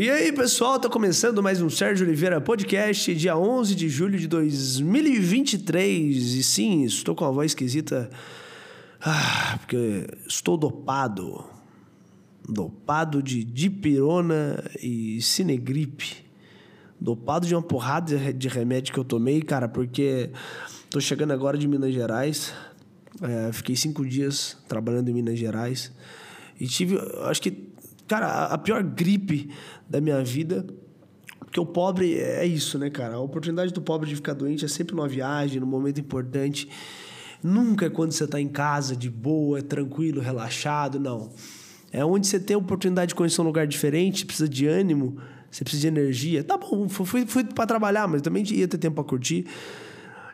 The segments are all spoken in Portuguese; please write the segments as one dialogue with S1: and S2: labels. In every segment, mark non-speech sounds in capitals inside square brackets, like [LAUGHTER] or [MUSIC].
S1: E aí, pessoal, tá começando mais um Sérgio Oliveira Podcast, dia 11 de julho de 2023. E sim, estou com a voz esquisita, ah, porque estou dopado. Dopado de dipirona e cinegripe. Dopado de uma porrada de remédio que eu tomei, cara, porque tô chegando agora de Minas Gerais. É, fiquei cinco dias trabalhando em Minas Gerais. E tive, acho que, cara, a pior gripe da minha vida. Porque o pobre é isso, né, cara? A oportunidade do pobre de ficar doente é sempre numa viagem, num momento importante. Nunca é quando você está em casa, de boa, tranquilo, relaxado, não. É onde você tem a oportunidade de conhecer um lugar diferente, precisa de ânimo, você precisa de energia. Tá bom, fui, fui para trabalhar, mas também ia ter tempo para curtir.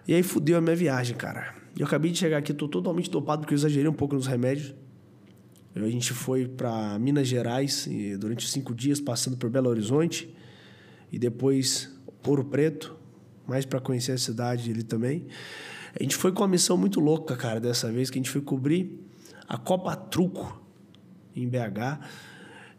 S1: E aí fudeu a minha viagem, cara. Eu acabei de chegar aqui, tô totalmente dopado porque eu exagerei um pouco nos remédios. A gente foi para Minas Gerais durante cinco dias, passando por Belo Horizonte e depois Ouro Preto, mais para conhecer a cidade ali também. A gente foi com uma missão muito louca, cara, dessa vez, que a gente foi cobrir a Copa Truco em BH.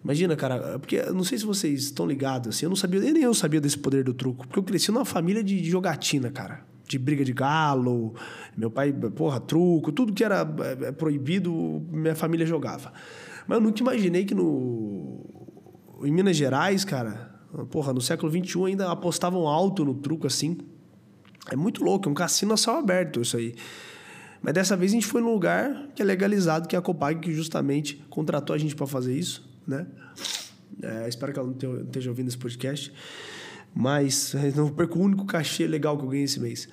S1: Imagina, cara, porque não sei se vocês estão ligados, assim, eu não sabia, nem eu sabia desse poder do truco, porque eu cresci numa família de, de jogatina, cara de briga de galo. Meu pai, porra, truco, tudo que era é, proibido, minha família jogava. Mas eu nunca imaginei que no em Minas Gerais, cara, porra, no século XXI ainda apostavam alto no truco assim. É muito louco, é um cassino a céu aberto isso aí. Mas dessa vez a gente foi num lugar que é legalizado, que é a Copag, que justamente contratou a gente para fazer isso, né? É, espero que ela não esteja ouvindo esse podcast. Mas não perco o único cachê legal que eu ganhei esse mês.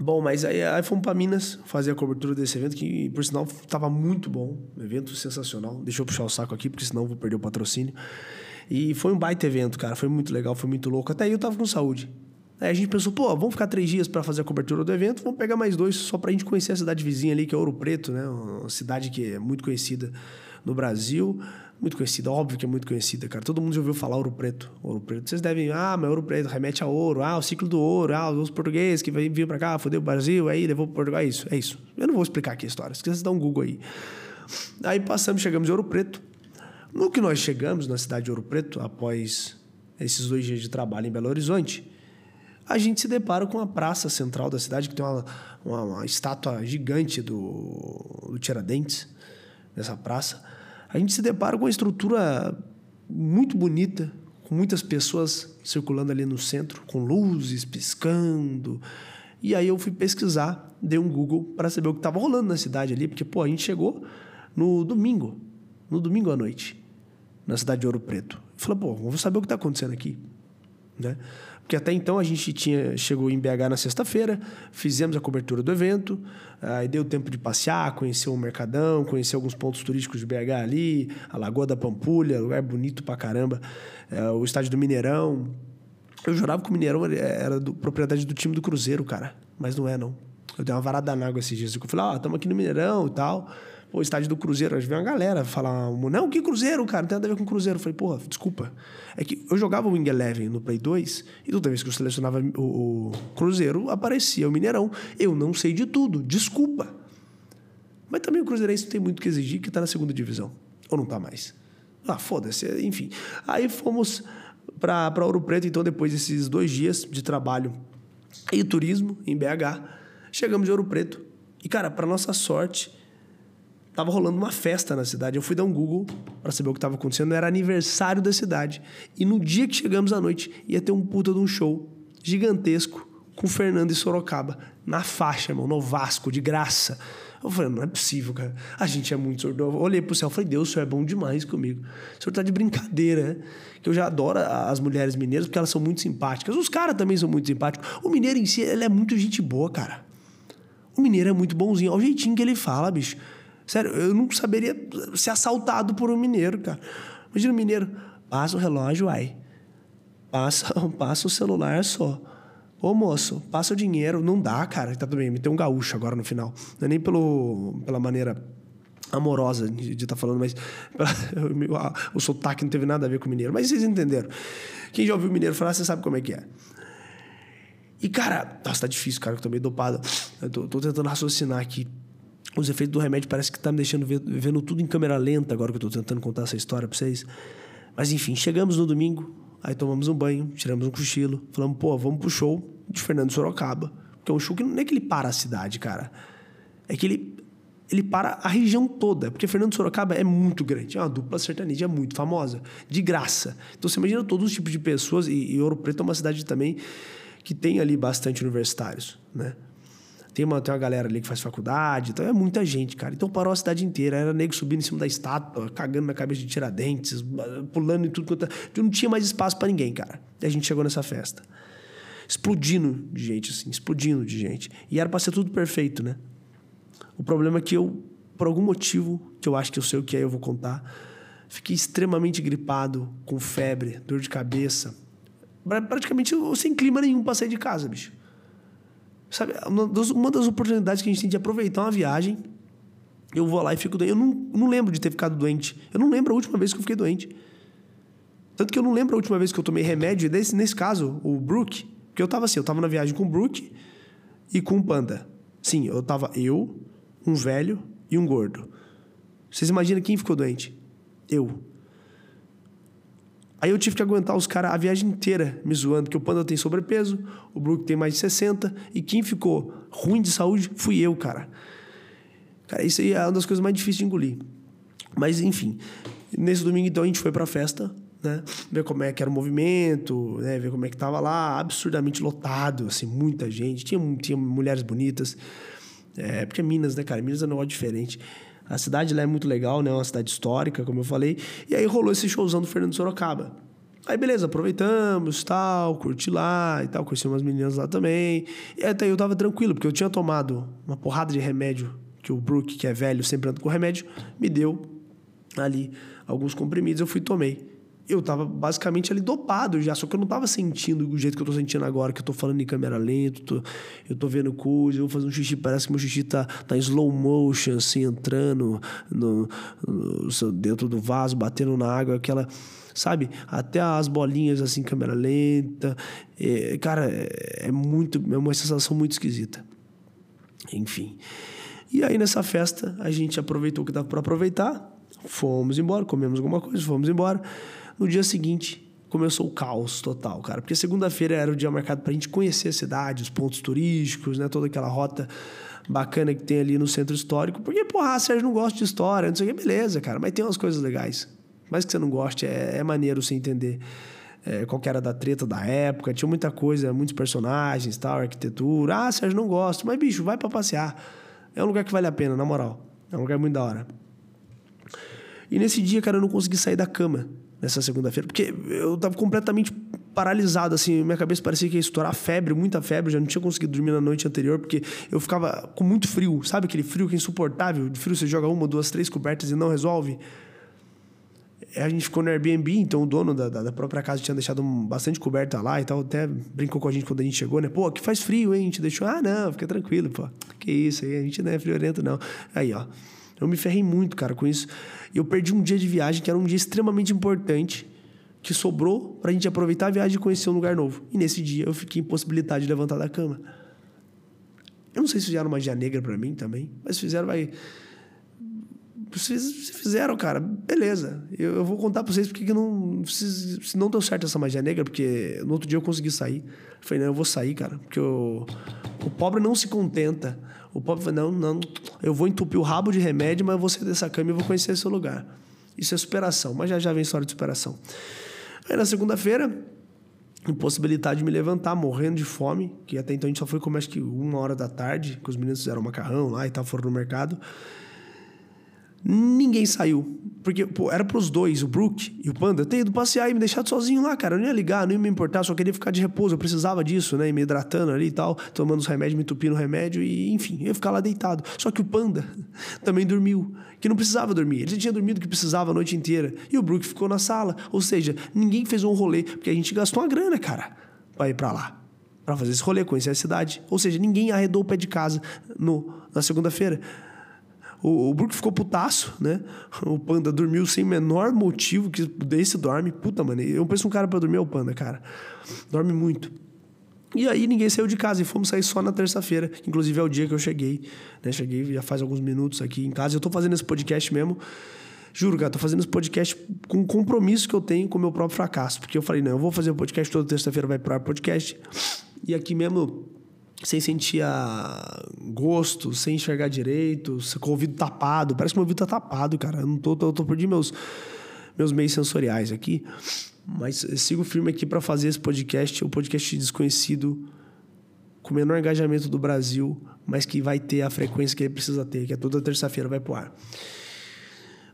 S1: Bom, mas aí, aí fomos para Minas fazer a cobertura desse evento, que por sinal estava muito bom. evento sensacional. Deixa eu puxar o saco aqui, porque senão vou perder o patrocínio. E foi um baita evento, cara. Foi muito legal, foi muito louco. Até aí eu tava com saúde. Aí a gente pensou, pô, vamos ficar três dias para fazer a cobertura do evento, vamos pegar mais dois só para a gente conhecer a cidade vizinha ali, que é Ouro Preto, né? Uma cidade que é muito conhecida no Brasil. Muito conhecida, óbvio que é muito conhecida, cara. Todo mundo já ouviu falar Ouro Preto. Ouro Preto. Vocês devem, ah, mas Ouro Preto remete a ouro, ah, o ciclo do ouro, ah, os portugueses que vinham para cá, fodeu o Brasil, aí levou para Portugal. É isso, é isso. Eu não vou explicar aqui a história, se vocês dão um Google aí. Aí passamos, chegamos em Ouro Preto. No que nós chegamos na cidade de Ouro Preto, após esses dois dias de trabalho em Belo Horizonte, a gente se depara com a praça central da cidade, que tem uma, uma, uma estátua gigante do, do Tiradentes, nessa praça a gente se depara com uma estrutura muito bonita, com muitas pessoas circulando ali no centro, com luzes piscando. E aí eu fui pesquisar, dei um Google para saber o que estava rolando na cidade ali, porque pô, a gente chegou no domingo, no domingo à noite, na cidade de Ouro Preto. Eu falei, pô, vamos saber o que está acontecendo aqui, né? Porque até então a gente tinha chegou em BH na sexta-feira, fizemos a cobertura do evento, aí deu tempo de passear, conhecer o Mercadão, conhecer alguns pontos turísticos de BH ali, a Lagoa da Pampulha, lugar bonito pra caramba, é, o estádio do Mineirão. Eu jurava que o Mineirão era do, propriedade do time do Cruzeiro, cara, mas não é não. Eu dei uma varada na água esses dias. Eu falei, ó, oh, estamos aqui no Mineirão e tal o estádio do Cruzeiro. Às vezes uma galera falar, não, que Cruzeiro, cara, não tem nada a ver com Cruzeiro. Eu falei, porra, desculpa. É que eu jogava o Wing Eleven no Play 2 e toda vez que eu selecionava o, o Cruzeiro, aparecia o Mineirão. Eu não sei de tudo, desculpa. Mas também o Cruzeirense tem muito que exigir, que está na segunda divisão. Ou não está mais. Ah, foda-se, enfim. Aí fomos para Ouro Preto, então, depois desses dois dias de trabalho e turismo em BH, chegamos em Ouro Preto. E, cara, para nossa sorte, Tava rolando uma festa na cidade. Eu fui dar um Google para saber o que estava acontecendo. Era aniversário da cidade. E no dia que chegamos à noite, ia ter um puta de um show gigantesco com Fernando e Sorocaba. Na faixa, irmão, no Vasco, de graça. Eu falei, não é possível, cara. A gente é muito sordo. Eu olhei pro céu falei, Deus, o senhor é bom demais comigo. O senhor tá de brincadeira, né? Que eu já adoro as mulheres mineiras porque elas são muito simpáticas. Os caras também são muito simpáticos. O mineiro em si, ele é muito gente boa, cara. O mineiro é muito bonzinho. Olha o jeitinho que ele fala, bicho. Sério, eu não saberia ser assaltado por um mineiro, cara. Imagina o mineiro, passa o relógio, ai. Passa, [LAUGHS] passa o celular só. Ô moço, passa o dinheiro. Não dá, cara. Tá tudo bem, me tem um gaúcho agora no final. Não é nem pelo, pela maneira amorosa de estar tá falando, mas [LAUGHS] o sotaque não teve nada a ver com o mineiro. Mas vocês entenderam. Quem já ouviu o mineiro falar, você sabe como é que é. E, cara, nossa, tá difícil, cara, que eu tô meio dopado. Eu tô, tô tentando raciocinar aqui os efeitos do remédio parece que tá me deixando ver, vendo tudo em câmera lenta agora que eu tô tentando contar essa história para vocês. Mas enfim, chegamos no domingo, aí tomamos um banho, tiramos um cochilo, falamos, pô, vamos pro show de Fernando Sorocaba. Que é um show que não é que ele para a cidade, cara. É que ele, ele para a região toda. Porque Fernando Sorocaba é muito grande. É uma dupla sertaneja muito famosa. De graça. Então você imagina todos os tipos de pessoas. E, e Ouro Preto é uma cidade também que tem ali bastante universitários, né? Tem uma, tem uma galera ali que faz faculdade, então é muita gente, cara. Então parou a cidade inteira. Era nego subindo em cima da estátua, cagando na cabeça de tiradentes, pulando em tudo quanto. É, não tinha mais espaço para ninguém, cara. E a gente chegou nessa festa. Explodindo de gente, assim, explodindo de gente. E era pra ser tudo perfeito, né? O problema é que eu, por algum motivo, que eu acho que eu sei o que é, eu vou contar, fiquei extremamente gripado, com febre, dor de cabeça. Praticamente sem clima nenhum sair de casa, bicho. Sabe, uma das, uma das oportunidades que a gente tem de aproveitar uma viagem, eu vou lá e fico doente. Eu não, não lembro de ter ficado doente. Eu não lembro a última vez que eu fiquei doente. Tanto que eu não lembro a última vez que eu tomei remédio, nesse, nesse caso, o Brook, porque eu tava assim, eu tava na viagem com o Brook e com o Panda. Sim, eu tava eu, um velho e um gordo. Vocês imaginam quem ficou doente? Eu. Aí eu tive que aguentar os caras a viagem inteira me zoando, que o Panda tem sobrepeso, o Brook tem mais de 60, e quem ficou ruim de saúde fui eu, cara. Cara, isso aí é uma das coisas mais difíceis de engolir. Mas, enfim, nesse domingo, então, a gente foi pra festa, né? Ver como é que era o movimento, né? Ver como é que tava lá, absurdamente lotado, assim, muita gente. Tinha, tinha mulheres bonitas. É, porque é Minas, né, cara? Minas é um negócio diferente. A cidade lá é muito legal, né? É uma cidade histórica, como eu falei. E aí rolou esse showzão do Fernando Sorocaba. Aí beleza, aproveitamos, tal, curti lá e tal, conheci umas meninas lá também. E até eu tava tranquilo, porque eu tinha tomado uma porrada de remédio, que o Brook, que é velho, sempre anda com remédio, me deu ali alguns comprimidos, eu fui tomei eu tava basicamente ali dopado já, só que eu não tava sentindo do jeito que eu tô sentindo agora, que eu tô falando em câmera lenta, tô, eu tô vendo coisa, eu vou fazer um xixi, parece que meu xixi tá, tá em slow motion, assim, entrando no, no, dentro do vaso, batendo na água, aquela, sabe? Até as bolinhas, assim, câmera lenta. É, cara, é, é muito, é uma sensação muito esquisita. Enfim. E aí nessa festa, a gente aproveitou o que dava para aproveitar, fomos embora, comemos alguma coisa, fomos embora. No dia seguinte, começou o caos total, cara. Porque segunda-feira era o dia marcado para a gente conhecer a cidade, os pontos turísticos, né? Toda aquela rota bacana que tem ali no centro histórico. Porque, porra, a Sérgio não gosta de história, não sei o que, beleza, cara. Mas tem umas coisas legais. Mais que você não goste, é, é maneiro você entender é, qual era da treta da época. Tinha muita coisa, muitos personagens, tal, arquitetura. Ah, Sérgio, não gosto. Mas, bicho, vai para passear. É um lugar que vale a pena, na moral. É um lugar muito da hora. E nesse dia, cara, eu não consegui sair da cama nessa segunda-feira, porque eu tava completamente paralisado, assim, minha cabeça parecia que ia estourar febre, muita febre, já não tinha conseguido dormir na noite anterior, porque eu ficava com muito frio, sabe aquele frio que é insuportável? De frio você joga uma, duas, três cobertas e não resolve. A gente ficou no Airbnb, então o dono da, da própria casa tinha deixado bastante coberta lá e tal, até brincou com a gente quando a gente chegou, né? Pô, que faz frio, hein? A gente deixou, ah, não, fica tranquilo, pô. Que isso aí, a gente não é friorento, não. Aí, ó. Eu me ferrei muito, cara, com isso. Eu perdi um dia de viagem, que era um dia extremamente importante, que sobrou pra gente aproveitar a viagem e conhecer um lugar novo. E nesse dia eu fiquei impossibilitado de levantar da cama. Eu não sei se fizeram magia negra para mim também, mas fizeram, vai. Vocês fizeram, cara, beleza. Eu, eu vou contar pra vocês porque que não. Se, se, não deu certo essa magia negra, porque no outro dia eu consegui sair. Eu falei, não, eu vou sair, cara, porque eu, o pobre não se contenta o pobre fala, não, não, eu vou entupir o rabo de remédio, mas eu vou sair dessa cama e vou conhecer esse lugar. Isso é superação, mas já já vem história de superação. Aí na segunda-feira, impossibilidade de me levantar, morrendo de fome, que até então a gente só foi comer acho que uma hora da tarde, que os meninos fizeram macarrão lá e tal, foram no mercado. Ninguém saiu. Porque, pô, era pros dois, o Brook e o Panda, ter ido passear e me deixado sozinho lá, cara. Eu não ia ligar, não ia me importar, só queria ficar de repouso. Eu precisava disso, né? E me hidratando ali e tal, tomando os remédios, me entupindo o remédio e, enfim, eu ia ficar lá deitado. Só que o Panda [LAUGHS] também dormiu, que não precisava dormir. Ele tinha dormido que precisava a noite inteira. E o Brook ficou na sala. Ou seja, ninguém fez um rolê, porque a gente gastou uma grana, cara, pra ir pra lá. Pra fazer esse rolê, conhecer a cidade. Ou seja, ninguém arredou o pé de casa no, na segunda-feira. O, o Brook ficou putaço, né? O Panda dormiu sem menor motivo, que desse dorme. Puta, mano, eu penso um cara para dormir é o Panda, cara. Dorme muito. E aí ninguém saiu de casa e fomos sair só na terça-feira. Inclusive é o dia que eu cheguei. Né? Cheguei já faz alguns minutos aqui em casa. Eu tô fazendo esse podcast mesmo. Juro, cara, tô fazendo esse podcast com um compromisso que eu tenho com o meu próprio fracasso. Porque eu falei, não, eu vou fazer o podcast toda terça-feira, vai pro ar podcast. E aqui mesmo, sem sentir gosto, sem enxergar direito, com o ouvido tapado. Parece que meu ouvido tá tapado, cara. Eu não tô, tô, tô perdendo meus, meus meios sensoriais aqui. Mas sigo firme aqui para fazer esse podcast, o podcast desconhecido com o menor engajamento do Brasil, mas que vai ter a frequência que ele precisa ter, que é toda terça-feira vai pro ar.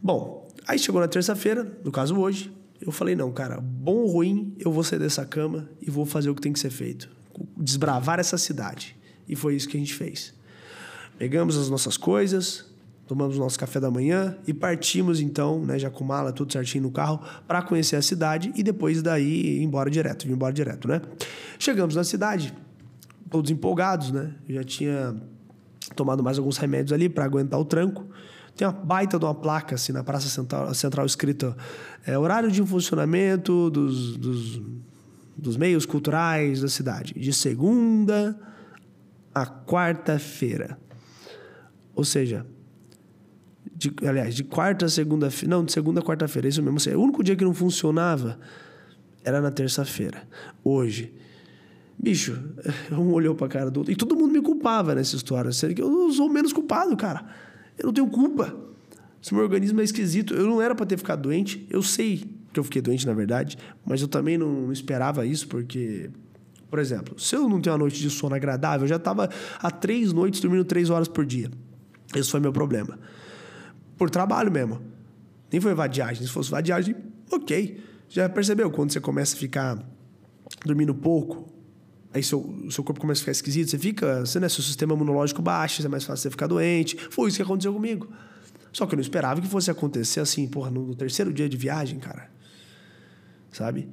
S1: Bom, aí chegou na terça-feira, no caso hoje, eu falei, não, cara, bom ou ruim, eu vou sair dessa cama e vou fazer o que tem que ser feito. Desbravar essa cidade. E foi isso que a gente fez. Pegamos as nossas coisas, tomamos o nosso café da manhã e partimos então, né, já com mala tudo certinho no carro, para conhecer a cidade e depois daí ir embora direto, vir embora direto, né? Chegamos na cidade, todos empolgados, né? Eu já tinha tomado mais alguns remédios ali para aguentar o tranco. Tem uma baita de uma placa assim na Praça Central, Central escrita é, horário de funcionamento dos, dos, dos meios culturais da cidade, de segunda a quarta-feira. Ou seja, de, aliás, de quarta a segunda-feira. Não, de segunda a quarta-feira, isso mesmo. O único dia que não funcionava era na terça-feira. Hoje. Bicho, [LAUGHS] um olhou pra cara do outro. E todo mundo me culpava nessa história. Sendo que eu sou menos culpado, cara. Eu não tenho culpa. Se meu organismo é esquisito, eu não era para ter ficado doente. Eu sei que eu fiquei doente, na verdade, mas eu também não esperava isso, porque, por exemplo, se eu não tenho uma noite de sono agradável, eu já estava há três noites dormindo três horas por dia. Esse foi meu problema. Por trabalho mesmo. Nem foi vadiagem. Se fosse vadiagem, ok. Já percebeu quando você começa a ficar dormindo pouco? Aí seu, seu corpo começa a ficar esquisito, você fica, você, né, seu sistema imunológico baixa, é mais fácil você ficar doente. Foi isso que aconteceu comigo. Só que eu não esperava que fosse acontecer assim, porra, no terceiro dia de viagem, cara. Sabe?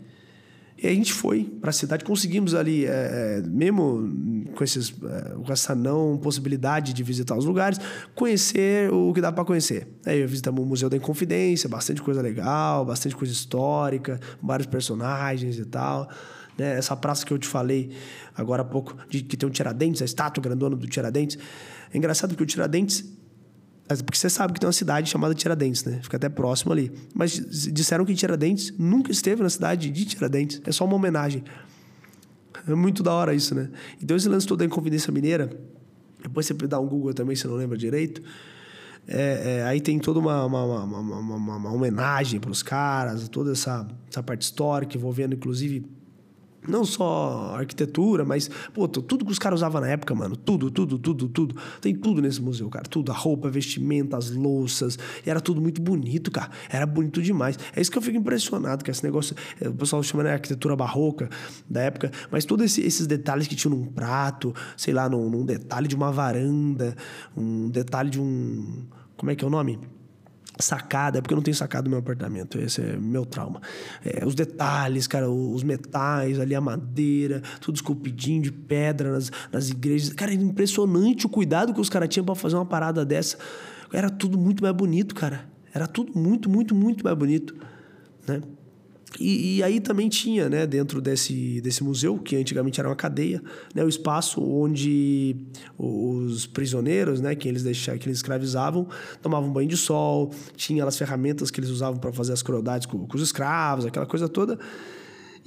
S1: E a gente foi para a cidade, conseguimos ali, é, é, mesmo com, esses, é, com essa não possibilidade de visitar os lugares, conhecer o que dá para conhecer. Aí visitamos o Museu da Inconfidência, bastante coisa legal, bastante coisa histórica, vários personagens e tal. Né? Essa praça que eu te falei agora há pouco, de, que tem um Tiradentes, a estátua grandona do Tiradentes. É engraçado porque o Tiradentes porque você sabe que tem uma cidade chamada Tiradentes, né? Fica até próximo ali. Mas disseram que Tiradentes nunca esteve na cidade de Tiradentes. É só uma homenagem. É muito da hora isso, né? Então esse lance todo da Inconfidência Mineira, depois você dá um Google também, se não lembra direito. É, é, aí tem toda uma, uma, uma, uma, homenagem para os caras, toda essa, essa parte histórica, envolvendo inclusive não só arquitetura, mas, pô, tudo que os caras usavam na época, mano. Tudo, tudo, tudo, tudo. Tem tudo nesse museu, cara. Tudo. A roupa, a vestimenta, as louças. E era tudo muito bonito, cara. Era bonito demais. É isso que eu fico impressionado, que esse negócio. É, o pessoal chama né, arquitetura barroca da época. Mas todos esse, esses detalhes que tinham num prato, sei lá, num, num detalhe de uma varanda, um detalhe de um. Como é que é o nome? Sacada, é porque eu não tenho sacado no meu apartamento, esse é meu trauma. É, os detalhes, cara, os metais ali, a madeira, tudo esculpidinho de pedra nas, nas igrejas. Cara, era impressionante o cuidado que os caras tinham para fazer uma parada dessa. Era tudo muito mais bonito, cara. Era tudo muito, muito, muito mais bonito, né? E, e, aí também tinha, né, dentro desse, desse museu, que antigamente era uma cadeia, né, o espaço onde os prisioneiros, né, que eles deixavam, que eles escravizavam, tomavam banho de sol, tinha as ferramentas que eles usavam para fazer as crueldades com, com os escravos, aquela coisa toda.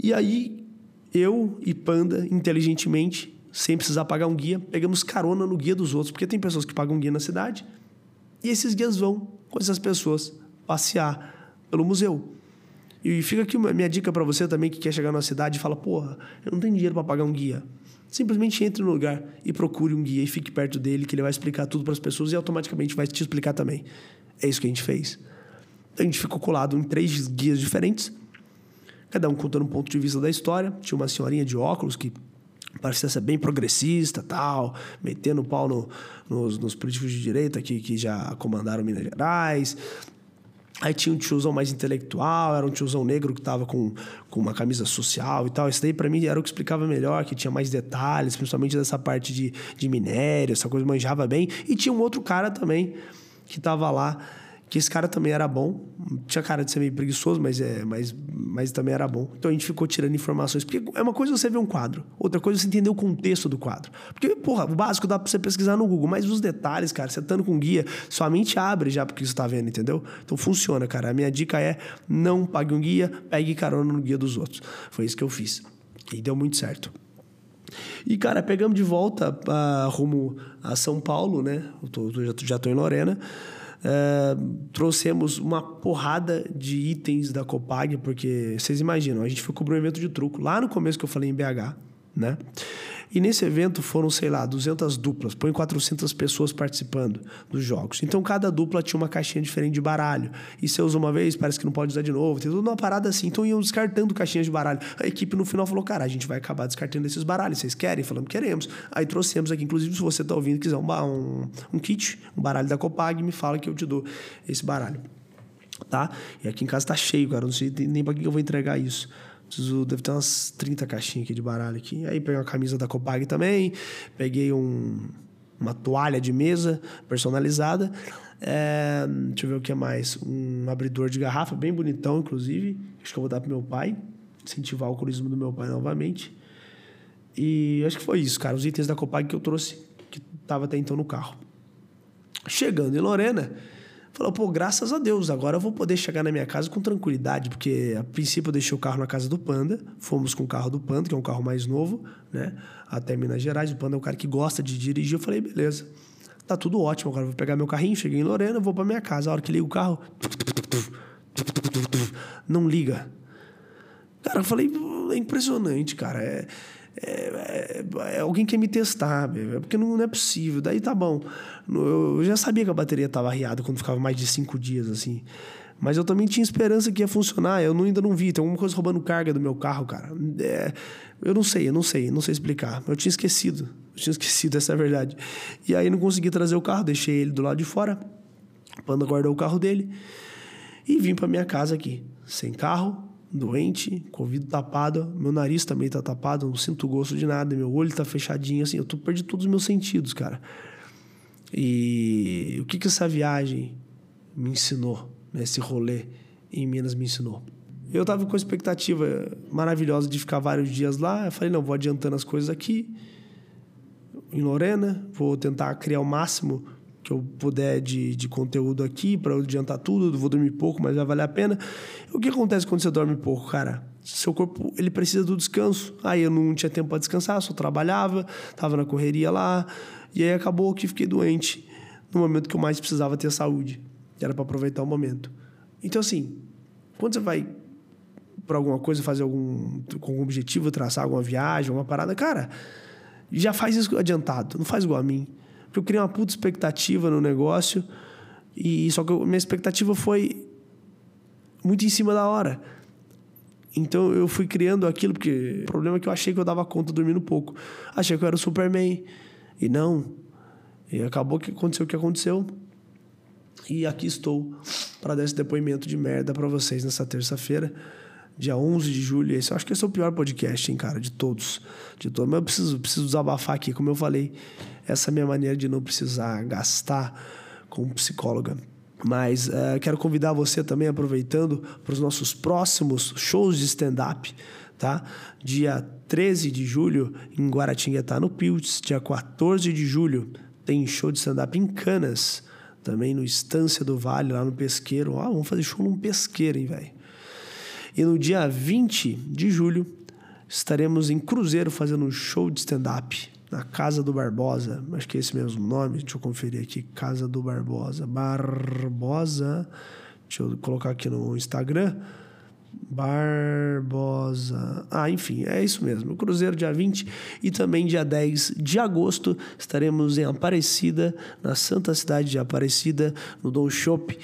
S1: E aí eu e Panda, inteligentemente, sem precisar pagar um guia, pegamos carona no guia dos outros, porque tem pessoas que pagam guia na cidade, e esses guias vão com essas pessoas passear pelo museu. E fica aqui a minha dica para você também que quer chegar na cidade e fala: porra, eu não tenho dinheiro para pagar um guia. Simplesmente entre no lugar e procure um guia e fique perto dele, que ele vai explicar tudo para as pessoas e automaticamente vai te explicar também. É isso que a gente fez. A gente ficou colado em três guias diferentes, cada um contando um ponto de vista da história. Tinha uma senhorinha de óculos que parecia ser bem progressista, tal, metendo pau no, nos, nos, políticos de direita que, que já comandaram Minas Gerais. Aí tinha um tiozão mais intelectual, era um tiozão negro que tava com, com uma camisa social e tal. Isso daí para mim era o que explicava melhor, que tinha mais detalhes, principalmente dessa parte de, de minério, essa coisa manjava bem. E tinha um outro cara também que tava lá, que esse cara também era bom. Tinha cara de ser meio preguiçoso, mas, é, mas, mas também era bom. Então a gente ficou tirando informações. Porque é uma coisa você ver um quadro, outra coisa você entender o contexto do quadro. Porque, porra, o básico dá pra você pesquisar no Google, mas os detalhes, cara, você estando com guia, sua mente abre já porque você tá vendo, entendeu? Então funciona, cara. A minha dica é não pague um guia, pegue carona no guia dos outros. Foi isso que eu fiz. E deu muito certo. E, cara, pegamos de volta uh, rumo a São Paulo, né? Eu tô, já estou em Lorena. Uh, trouxemos uma porrada de itens da Copag, porque vocês imaginam, a gente foi cobrir um evento de truco lá no começo que eu falei em BH, né? E nesse evento foram, sei lá, 200 duplas, põe 400 pessoas participando dos jogos. Então cada dupla tinha uma caixinha diferente de baralho. E você usa uma vez, parece que não pode usar de novo. Tem tudo uma parada assim. Então iam descartando caixinhas de baralho. A equipe no final falou: cara, a gente vai acabar descartando esses baralhos. Vocês querem? Falamos: queremos. Aí trouxemos aqui, inclusive, se você está ouvindo quiser um, um, um kit, um baralho da Copag, me fala que eu te dou esse baralho. Tá? E aqui em casa tá cheio, cara. Não sei nem para que eu vou entregar isso. Preciso, deve ter umas 30 caixinhas aqui de baralho aqui. Aí peguei uma camisa da Copag também, peguei um, uma toalha de mesa personalizada. É, deixa eu ver o que mais. Um abridor de garrafa, bem bonitão, inclusive. Acho que eu vou dar pro meu pai. Incentivar o alcoolismo do meu pai novamente. E acho que foi isso, cara. Os itens da Copag que eu trouxe, que tava até então no carro. Chegando em Lorena, Falou, pô, graças a Deus, agora eu vou poder chegar na minha casa com tranquilidade, porque a princípio eu deixei o carro na casa do Panda, fomos com o carro do Panda, que é um carro mais novo, né? Até Minas Gerais. O Panda é um cara que gosta de dirigir. Eu falei, beleza, tá tudo ótimo. Agora eu vou pegar meu carrinho, cheguei em Lorena, vou para minha casa. A hora que liga o carro, não liga. Cara, eu falei, é impressionante, cara. É, é, é, é, alguém quer me testar, porque não, não, é possível. Daí tá bom. Eu já sabia que a bateria estava arriada quando ficava mais de cinco dias, assim. Mas eu também tinha esperança que ia funcionar. Eu ainda não vi. Tem alguma coisa roubando carga do meu carro, cara. É, eu não sei, eu não sei, não sei explicar. Eu tinha esquecido. Eu tinha [LAUGHS] esquecido, essa é a verdade. E aí não consegui trazer o carro, deixei ele do lado de fora. O Panda guardou o carro dele. E vim para minha casa aqui, sem carro, doente, ouvido tapado, meu nariz também tá tapado, não sinto gosto de nada, meu olho tá fechadinho, assim, eu tô perdi todos os meus sentidos, cara. E o que que essa viagem me ensinou, né, esse rolê em Minas me ensinou? Eu tava com a expectativa maravilhosa de ficar vários dias lá, eu falei, não, vou adiantando as coisas aqui, em Lorena, vou tentar criar o máximo que eu puder de, de conteúdo aqui para adiantar tudo, vou dormir pouco, mas vai valer a pena. O que acontece quando você dorme pouco, cara? Seu corpo, ele precisa do descanso. Aí eu não tinha tempo para descansar, só trabalhava, tava na correria lá, e aí acabou que fiquei doente no momento que eu mais precisava ter saúde, era para aproveitar o momento. Então assim, quando você vai para alguma coisa, fazer algum com algum objetivo, traçar alguma viagem, alguma parada, cara, já faz isso adiantado, não faz igual a mim. Porque eu criei uma puta expectativa no negócio. E só que a minha expectativa foi muito em cima da hora. Então eu fui criando aquilo, porque o problema é que eu achei que eu dava conta dormindo pouco. Achei que eu era o Superman. E não. E acabou que aconteceu o que aconteceu. E aqui estou para dar esse depoimento de merda para vocês nessa terça-feira dia 11 de julho. Esse, eu acho que esse é o pior podcast, hein, cara, de todos. De todos. Mas eu preciso, preciso desabafar aqui, como eu falei, essa minha maneira de não precisar gastar com psicóloga. Mas uh, quero convidar você também, aproveitando, para os nossos próximos shows de stand-up, tá? Dia 13 de julho, em Guaratinguetá, no Pilts. Dia 14 de julho, tem show de stand-up em Canas, também no Estância do Vale, lá no Pesqueiro. Ah, vamos fazer show num pesqueiro, hein, velho? E no dia 20 de julho, estaremos em Cruzeiro fazendo um show de stand-up na Casa do Barbosa. Acho que é esse mesmo nome. Deixa eu conferir aqui. Casa do Barbosa. Barbosa. Deixa eu colocar aqui no Instagram. Barbosa. Ah, enfim, é isso mesmo. Cruzeiro dia 20 e também dia 10 de agosto estaremos em Aparecida, na Santa Cidade de Aparecida, no Dom Shop.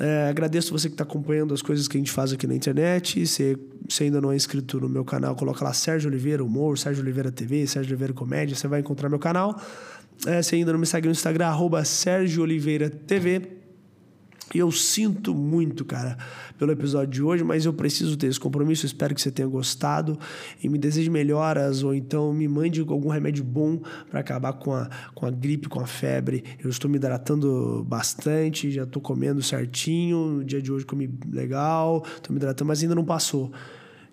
S1: É, agradeço você que está acompanhando as coisas que a gente faz aqui na internet. Se, ainda não é inscrito no meu canal, coloca lá Sérgio Oliveira Humor, Sérgio Oliveira TV, Sérgio Oliveira Comédia, você vai encontrar meu canal. É, se ainda não me segue no Instagram, arroba Sérgio Oliveira TV. Eu sinto muito, cara, pelo episódio de hoje, mas eu preciso ter esse compromisso. espero que você tenha gostado e me deseje melhoras ou então me mande algum remédio bom para acabar com a, com a gripe, com a febre. Eu estou me hidratando bastante, já estou comendo certinho. No dia de hoje comi legal, estou me hidratando, mas ainda não passou.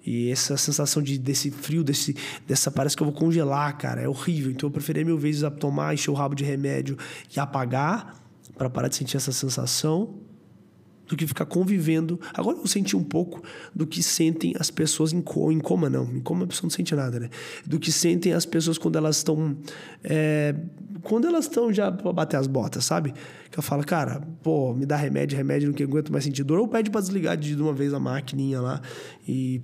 S1: E essa sensação de, desse frio, desse, dessa parece que eu vou congelar, cara, é horrível. Então eu preferi mil vezes tomar, encher o rabo de remédio e apagar para parar de sentir essa sensação do que ficar convivendo. Agora eu senti um pouco do que sentem as pessoas em, co em coma, não. Em coma a pessoa não sente nada, né? Do que sentem as pessoas quando elas estão. É, quando elas estão já pra bater as botas, sabe? Que eu falo, cara, pô, me dá remédio, remédio, não que aguento mais sentir dor. Ou pede pra desligar de uma vez a maquininha lá e.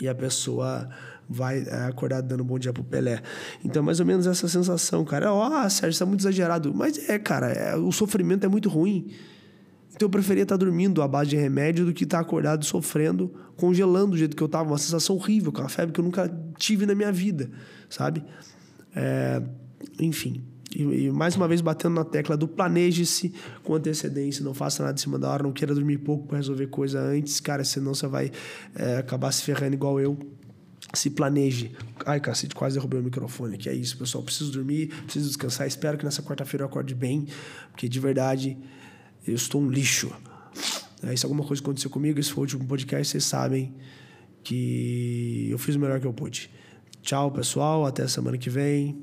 S1: E a pessoa vai é, acordar dando bom dia pro Pelé. Então, mais ou menos essa sensação, cara. Ó, oh, Sérgio, é muito exagerado. Mas é, cara, é, o sofrimento é muito ruim. Então eu preferia estar dormindo à base de remédio do que estar acordado sofrendo, congelando do jeito que eu estava. Uma sensação horrível, com uma febre que eu nunca tive na minha vida, sabe? É, enfim. E, e, mais uma vez batendo na tecla do planeje-se com antecedência, não faça nada em cima da hora, não queira dormir pouco para resolver coisa antes, cara, senão você vai é, acabar se ferrando igual eu se planeje. Ai, cacete, quase derrubei o microfone. Que é isso, pessoal. Preciso dormir, preciso descansar. Espero que nessa quarta-feira eu acorde bem, porque de verdade eu estou um lixo. É, se alguma coisa aconteceu comigo, esse foi o último podcast, vocês sabem que eu fiz o melhor que eu pude. Tchau, pessoal. Até semana que vem.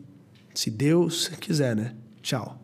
S1: Se Deus quiser, né? Tchau.